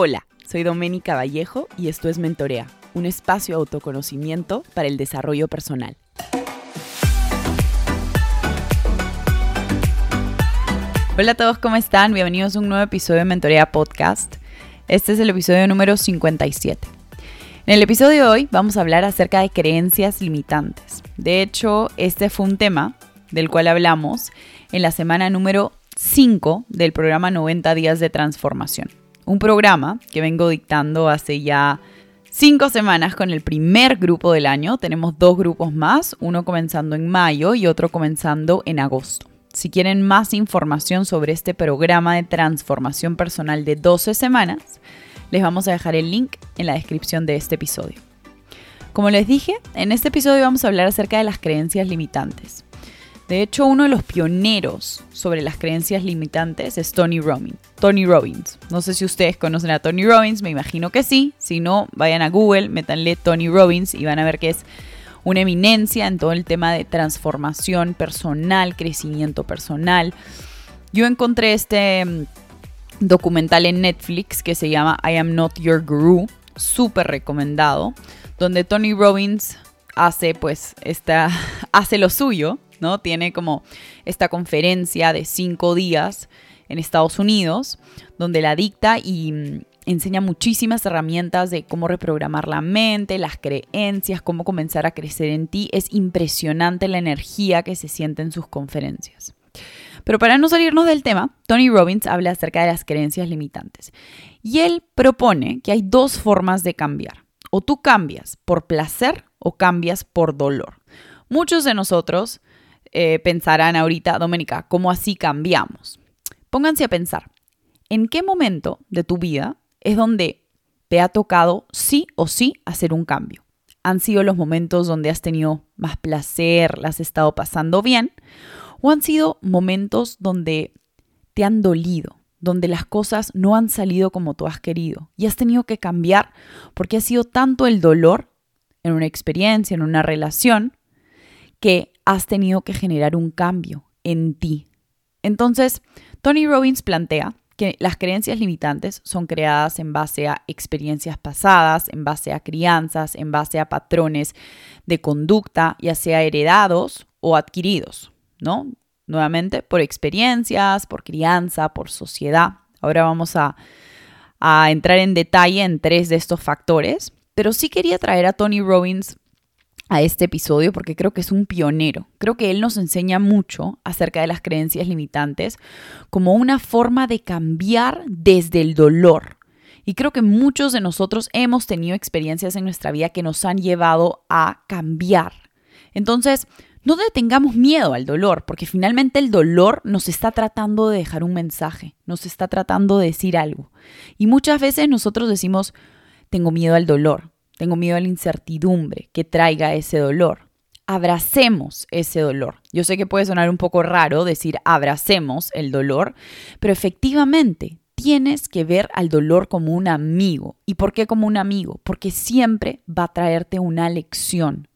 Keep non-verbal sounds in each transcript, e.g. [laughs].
Hola, soy Doménica Vallejo y esto es Mentorea, un espacio de autoconocimiento para el desarrollo personal. Hola a todos, ¿cómo están? Bienvenidos a un nuevo episodio de Mentorea Podcast. Este es el episodio número 57. En el episodio de hoy vamos a hablar acerca de creencias limitantes. De hecho, este fue un tema del cual hablamos en la semana número 5 del programa 90 días de transformación un programa que vengo dictando hace ya cinco semanas con el primer grupo del año. Tenemos dos grupos más, uno comenzando en mayo y otro comenzando en agosto. Si quieren más información sobre este programa de transformación personal de 12 semanas, les vamos a dejar el link en la descripción de este episodio. Como les dije, en este episodio vamos a hablar acerca de las creencias limitantes. De hecho, uno de los pioneros sobre las creencias limitantes es Tony Robbins. Tony Robbins. No sé si ustedes conocen a Tony Robbins, me imagino que sí. Si no, vayan a Google, métanle Tony Robbins y van a ver que es una eminencia en todo el tema de transformación personal, crecimiento personal. Yo encontré este mm, documental en Netflix que se llama I Am Not Your Guru, súper recomendado, donde Tony Robbins hace pues esta, [laughs] hace lo suyo ¿no? Tiene como esta conferencia de cinco días en Estados Unidos, donde la dicta y mm, enseña muchísimas herramientas de cómo reprogramar la mente, las creencias, cómo comenzar a crecer en ti. Es impresionante la energía que se siente en sus conferencias. Pero para no salirnos del tema, Tony Robbins habla acerca de las creencias limitantes. Y él propone que hay dos formas de cambiar. O tú cambias por placer o cambias por dolor. Muchos de nosotros eh, pensarán ahorita, Doménica, ¿cómo así cambiamos? Pónganse a pensar, ¿en qué momento de tu vida es donde te ha tocado sí o sí hacer un cambio? ¿Han sido los momentos donde has tenido más placer, las has estado pasando bien? ¿O han sido momentos donde te han dolido, donde las cosas no han salido como tú has querido y has tenido que cambiar porque ha sido tanto el dolor en una experiencia, en una relación, que has tenido que generar un cambio en ti. Entonces, Tony Robbins plantea que las creencias limitantes son creadas en base a experiencias pasadas, en base a crianzas, en base a patrones de conducta, ya sea heredados o adquiridos, ¿no? Nuevamente, por experiencias, por crianza, por sociedad. Ahora vamos a, a entrar en detalle en tres de estos factores, pero sí quería traer a Tony Robbins a este episodio porque creo que es un pionero. Creo que él nos enseña mucho acerca de las creencias limitantes como una forma de cambiar desde el dolor. Y creo que muchos de nosotros hemos tenido experiencias en nuestra vida que nos han llevado a cambiar. Entonces, no tengamos miedo al dolor, porque finalmente el dolor nos está tratando de dejar un mensaje, nos está tratando de decir algo. Y muchas veces nosotros decimos, tengo miedo al dolor, tengo miedo a la incertidumbre que traiga ese dolor. Abracemos ese dolor. Yo sé que puede sonar un poco raro decir abracemos el dolor, pero efectivamente tienes que ver al dolor como un amigo. ¿Y por qué como un amigo? Porque siempre va a traerte una lección.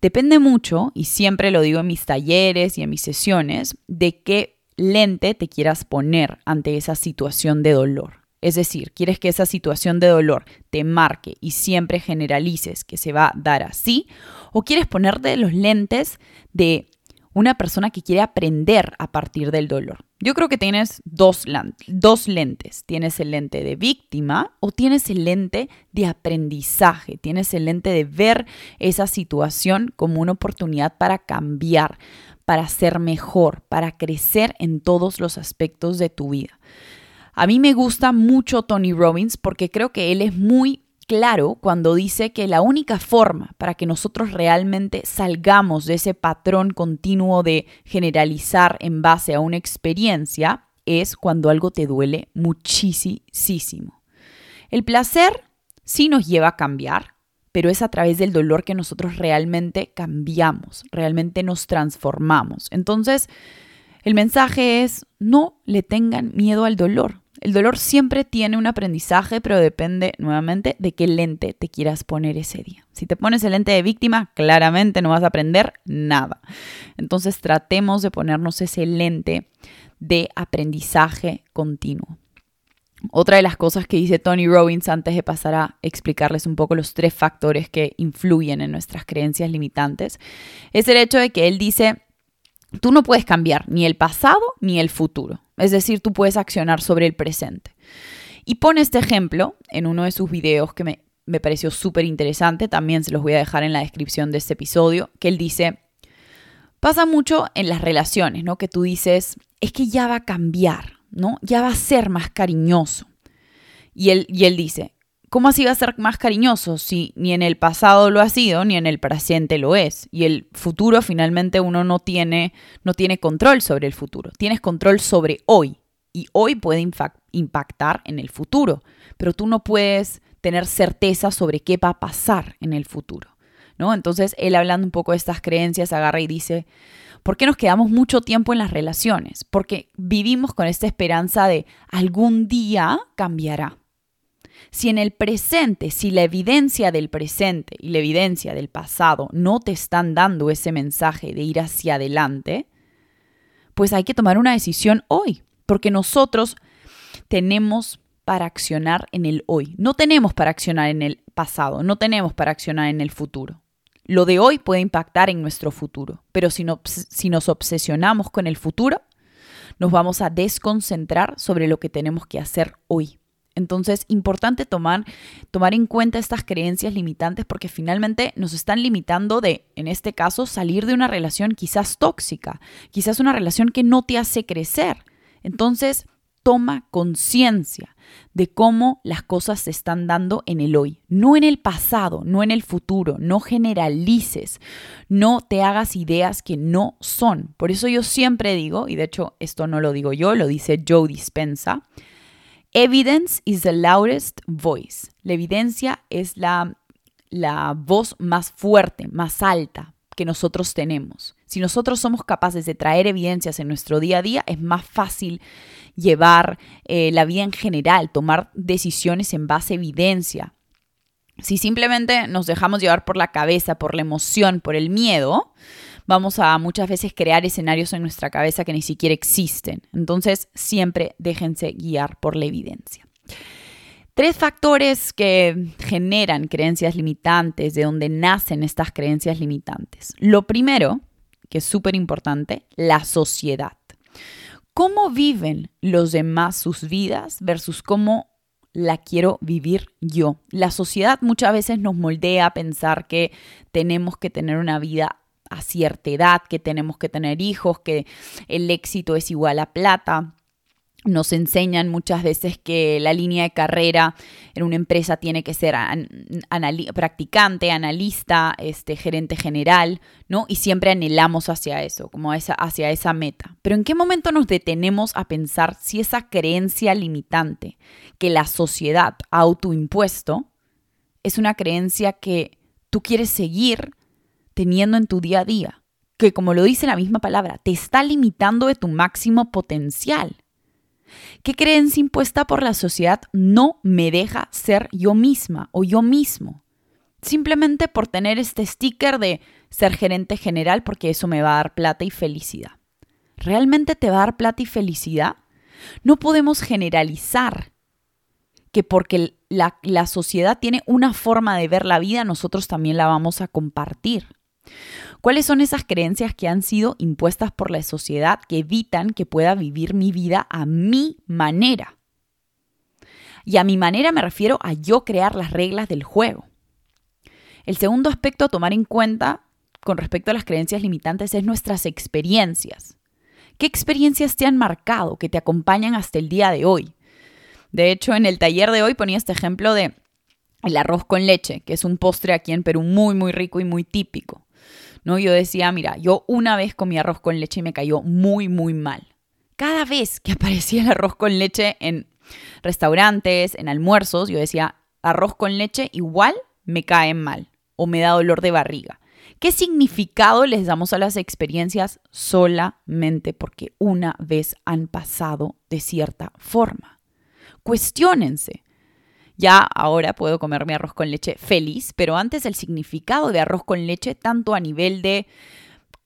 Depende mucho, y siempre lo digo en mis talleres y en mis sesiones, de qué lente te quieras poner ante esa situación de dolor. Es decir, quieres que esa situación de dolor te marque y siempre generalices que se va a dar así, o quieres ponerte los lentes de una persona que quiere aprender a partir del dolor. Yo creo que tienes dos, lentes. Tienes el lente de víctima o tienes el lente de aprendizaje. Tienes el lente de ver esa situación como una oportunidad para cambiar, para ser mejor, para crecer en todos los aspectos de tu vida. A mí me gusta mucho Tony Robbins porque creo que él es muy claro cuando dice que la única forma para que nosotros realmente salgamos de ese patrón continuo de generalizar en base a una experiencia es cuando algo te duele muchísimo. El placer sí nos lleva a cambiar, pero es a través del dolor que nosotros realmente cambiamos, realmente nos transformamos. Entonces, el mensaje es, no le tengan miedo al dolor. El dolor siempre tiene un aprendizaje, pero depende nuevamente de qué lente te quieras poner ese día. Si te pones el lente de víctima, claramente no vas a aprender nada. Entonces tratemos de ponernos ese lente de aprendizaje continuo. Otra de las cosas que dice Tony Robbins antes de pasar a explicarles un poco los tres factores que influyen en nuestras creencias limitantes es el hecho de que él dice, tú no puedes cambiar ni el pasado ni el futuro. Es decir, tú puedes accionar sobre el presente. Y pone este ejemplo en uno de sus videos que me, me pareció súper interesante, también se los voy a dejar en la descripción de este episodio, que él dice, pasa mucho en las relaciones, ¿no? Que tú dices, es que ya va a cambiar, ¿no? Ya va a ser más cariñoso. Y él, y él dice, ¿cómo así va a ser más cariñoso si ni en el pasado lo ha sido ni en el presente lo es? Y el futuro finalmente uno no tiene, no tiene control sobre el futuro, tienes control sobre hoy y hoy puede impactar en el futuro, pero tú no puedes tener certeza sobre qué va a pasar en el futuro. ¿No? Entonces, él hablando un poco de estas creencias, agarra y dice, ¿Por qué nos quedamos mucho tiempo en las relaciones? Porque vivimos con esta esperanza de algún día cambiará. Si en el presente, si la evidencia del presente y la evidencia del pasado no te están dando ese mensaje de ir hacia adelante, pues hay que tomar una decisión hoy, porque nosotros tenemos para accionar en el hoy, no tenemos para accionar en el pasado, no tenemos para accionar en el futuro. Lo de hoy puede impactar en nuestro futuro, pero si, nos obsesionamos con el futuro, nos vamos a desconcentrar sobre lo que tenemos que hacer hoy. Entonces, importante tomar, tomar en cuenta estas creencias limitantes porque finalmente nos están limitando de, en este caso, salir de una relación quizás tóxica, quizás una relación que no te hace crecer. Entonces, toma conciencia de cómo las cosas se están dando en el hoy, no en el pasado, no en el futuro, no generalices, no te hagas ideas que no son. Por eso yo siempre digo, y de hecho esto no lo digo yo, lo dice Joe Dispensa, evidence is the loudest voice. La evidencia es la, la voz más fuerte, más alta que nosotros tenemos. Si nosotros somos capaces de traer evidencias en nuestro día a día, es más fácil llevar eh, la vida en general, tomar decisiones en base a evidencia. Si simplemente nos dejamos llevar por la cabeza, por la emoción, por el miedo, vamos a muchas veces crear escenarios en nuestra cabeza que ni siquiera existen. Entonces, siempre déjense guiar por la evidencia. Tres factores que generan creencias limitantes, de donde nacen estas creencias limitantes. Lo primero que es súper importante, la sociedad. ¿Cómo viven los demás sus vidas versus cómo la quiero vivir yo? La sociedad muchas veces nos moldea a pensar que tenemos que tener una vida a cierta edad, que tenemos que tener hijos, que el éxito es igual a plata nos enseñan muchas veces que la línea de carrera en una empresa tiene que ser practicante, analista, este, gerente general, ¿no? Y siempre anhelamos hacia eso, como hacia esa meta. Pero ¿en qué momento nos detenemos a pensar si esa creencia limitante que la sociedad ha autoimpuesto es una creencia que tú quieres seguir teniendo en tu día a día? Que como lo dice la misma palabra, te está limitando de tu máximo potencial. ¿Qué creencia impuesta por la sociedad no me deja ser yo misma o yo mismo? Simplemente por tener este sticker de ser gerente general porque eso me va a dar plata y felicidad. ¿Realmente te va a dar plata y felicidad? No podemos generalizar que porque la, la sociedad tiene una forma de ver la vida, nosotros también la vamos a compartir. ¿Cuáles son esas creencias que han sido impuestas por la sociedad que evitan que pueda vivir mi vida a mi manera? Y a mi manera me refiero a yo crear las reglas del juego. El segundo aspecto a tomar en cuenta con respecto a las creencias limitantes es nuestras experiencias. ¿Qué experiencias te han marcado, que te acompañan hasta el día de hoy? De hecho, en el taller de hoy ponía este ejemplo de el arroz con leche, que es un postre aquí en Perú muy, muy rico y muy típico. ¿No? Yo decía, mira, yo una vez comí arroz con leche y me cayó muy, muy mal. Cada vez que aparecía el arroz con leche en restaurantes, en almuerzos, yo decía, arroz con leche igual me cae mal o me da dolor de barriga. ¿Qué significado les damos a las experiencias solamente porque una vez han pasado de cierta forma? Cuestiónense. Ya ahora puedo comer mi arroz con leche feliz, pero antes el significado de arroz con leche, tanto a nivel de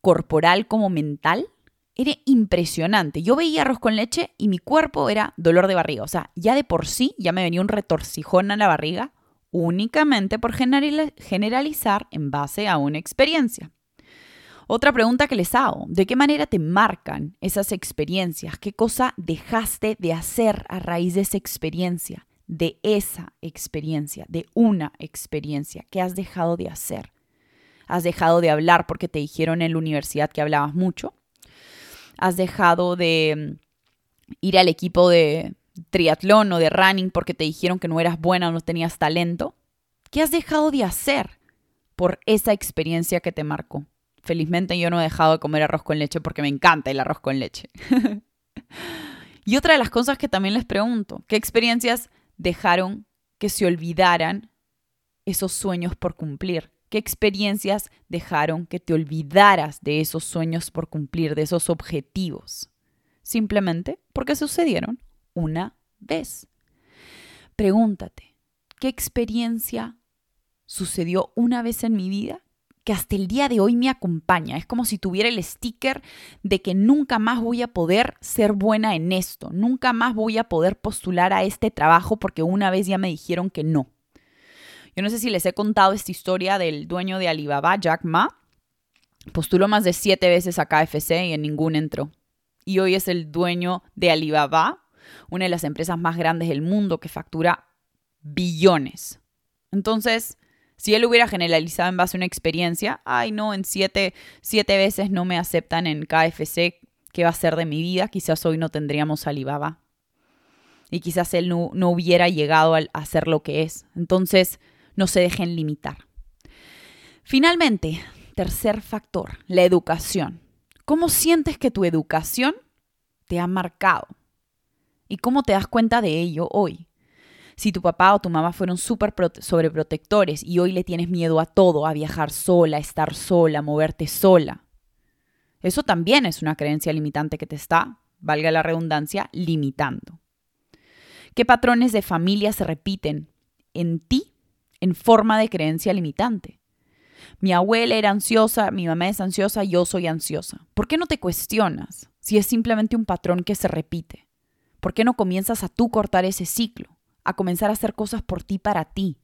corporal como mental, era impresionante. Yo veía arroz con leche y mi cuerpo era dolor de barriga. O sea, ya de por sí ya me venía un retorcijón a la barriga únicamente por generalizar en base a una experiencia. Otra pregunta que les hago, ¿de qué manera te marcan esas experiencias? ¿Qué cosa dejaste de hacer a raíz de esa experiencia? De esa experiencia, de una experiencia. ¿Qué has dejado de hacer? ¿Has dejado de hablar porque te dijeron en la universidad que hablabas mucho? ¿Has dejado de mm, ir al equipo de triatlón o de running porque te dijeron que no eras buena o no tenías talento? ¿Qué has dejado de hacer por esa experiencia que te marcó? Felizmente yo no he dejado de comer arroz con leche porque me encanta el arroz con leche. [laughs] y otra de las cosas que también les pregunto, ¿qué experiencias dejaron que se olvidaran esos sueños por cumplir? ¿Qué experiencias dejaron que te olvidaras de esos sueños por cumplir, de esos objetivos? Simplemente porque sucedieron una vez. Pregúntate, ¿qué experiencia sucedió una vez en mi vida que hasta el día de hoy me acompaña. Es como si tuviera el sticker de que nunca más voy a poder ser buena en esto, nunca más voy a poder postular a este trabajo porque una vez ya me dijeron que no. Yo no sé si les he contado esta historia del dueño de Alibaba, Jack Ma. Postuló más de siete veces a KFC y en ningún entró. Y hoy es el dueño de Alibaba, una de las empresas más grandes del mundo que factura billones. Entonces, si él hubiera generalizado en base a una experiencia, ay no, en siete, siete veces no me aceptan en KFC, ¿qué va a ser de mi vida? Quizás hoy no tendríamos Alibaba. Y quizás él no, no hubiera llegado a ser lo que es. Entonces, no se dejen limitar. Finalmente, tercer factor, la educación. ¿Cómo sientes que tu educación te ha marcado? ¿Y cómo te das cuenta de ello hoy? Si tu papá o tu mamá fueron súper sobreprotectores y hoy le tienes miedo a todo, a viajar sola, a estar sola, a moverte sola. Eso también es una creencia limitante que te está, valga la redundancia, limitando. ¿Qué patrones de familia se repiten en ti en forma de creencia limitante? Mi abuela era ansiosa, mi mamá es ansiosa, yo soy ansiosa. ¿Por qué no te cuestionas si es simplemente un patrón que se repite? ¿Por qué no comienzas a tú cortar ese ciclo? A comenzar a hacer cosas por ti para ti.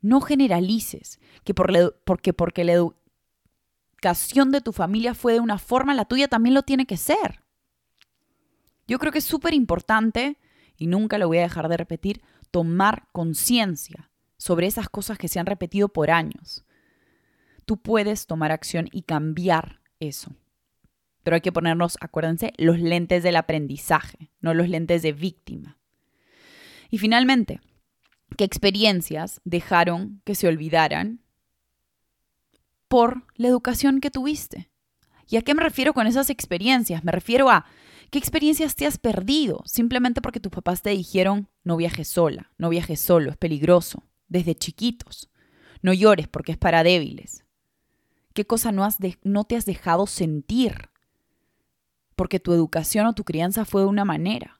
No generalices que por porque, porque la educación de tu familia fue de una forma, la tuya también lo tiene que ser. Yo creo que es súper importante, y nunca lo voy a dejar de repetir, tomar conciencia sobre esas cosas que se han repetido por años. Tú puedes tomar acción y cambiar eso. Pero hay que ponernos, acuérdense, los lentes del aprendizaje, no los lentes de víctima. Y finalmente, ¿qué experiencias dejaron que se olvidaran por la educación que tuviste? ¿Y a qué me refiero con esas experiencias? Me refiero a qué experiencias te has perdido simplemente porque tus papás te dijeron no viajes sola, no viajes solo, es peligroso, desde chiquitos. No llores porque es para débiles. ¿Qué cosa no, has no te has dejado sentir? Porque tu educación o tu crianza fue de una manera.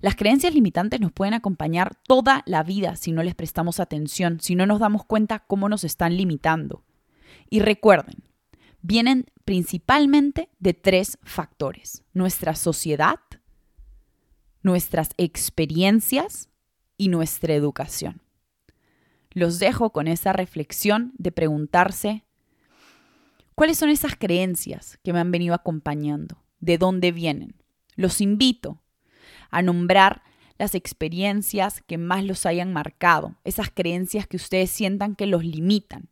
Las creencias limitantes nos pueden acompañar toda la vida si no les prestamos atención, si no nos damos cuenta cómo nos están limitando. Y recuerden, vienen principalmente de tres factores. Nuestra sociedad, nuestras experiencias y nuestra educación. Los dejo con esa reflexión de preguntarse, ¿cuáles son esas creencias que me han venido acompañando? ¿De dónde vienen? Los invito a nombrar las experiencias que más los hayan marcado, esas creencias que ustedes sientan que los limitan.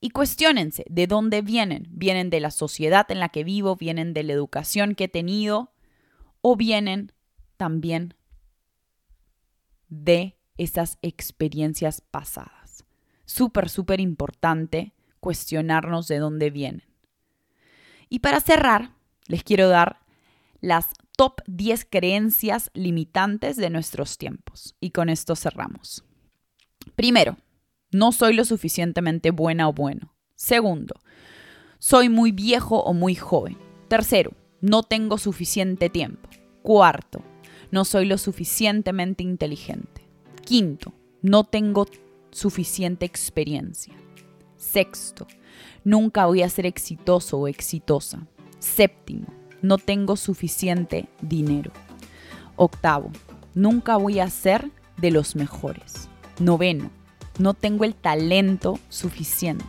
Y cuestionense de dónde vienen. ¿Vienen de la sociedad en la que vivo? ¿Vienen de la educación que he tenido? ¿O vienen también de esas experiencias pasadas? Súper, súper importante cuestionarnos de dónde vienen. Y para cerrar, les quiero dar las top 10 creencias limitantes de nuestros tiempos. Y con esto cerramos. Primero, no soy lo suficientemente buena o bueno. Segundo, soy muy viejo o muy joven. Tercero, no tengo suficiente tiempo. Cuarto, no soy lo suficientemente inteligente. Quinto, no tengo suficiente experiencia. Sexto, nunca voy a ser exitoso o exitosa. Séptimo, no tengo suficiente dinero. Octavo, nunca voy a ser de los mejores. Noveno, no tengo el talento suficiente.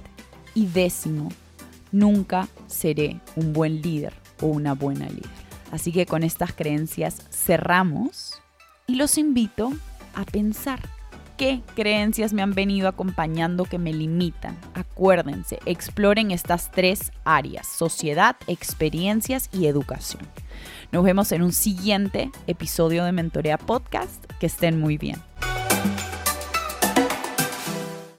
Y décimo, nunca seré un buen líder o una buena líder. Así que con estas creencias cerramos y los invito a pensar qué creencias me han venido acompañando que me limitan. Acuérdense, exploren estas tres áreas, sociedad, experiencias y educación. Nos vemos en un siguiente episodio de Mentorea Podcast. Que estén muy bien.